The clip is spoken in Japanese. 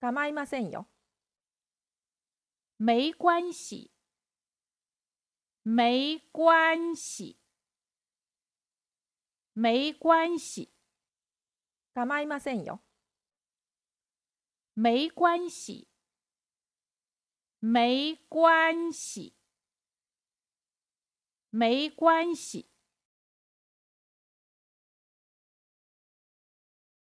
構いませんよ。没关系，没关系，没关系，構いませんよ。没关系，没关系，没关系。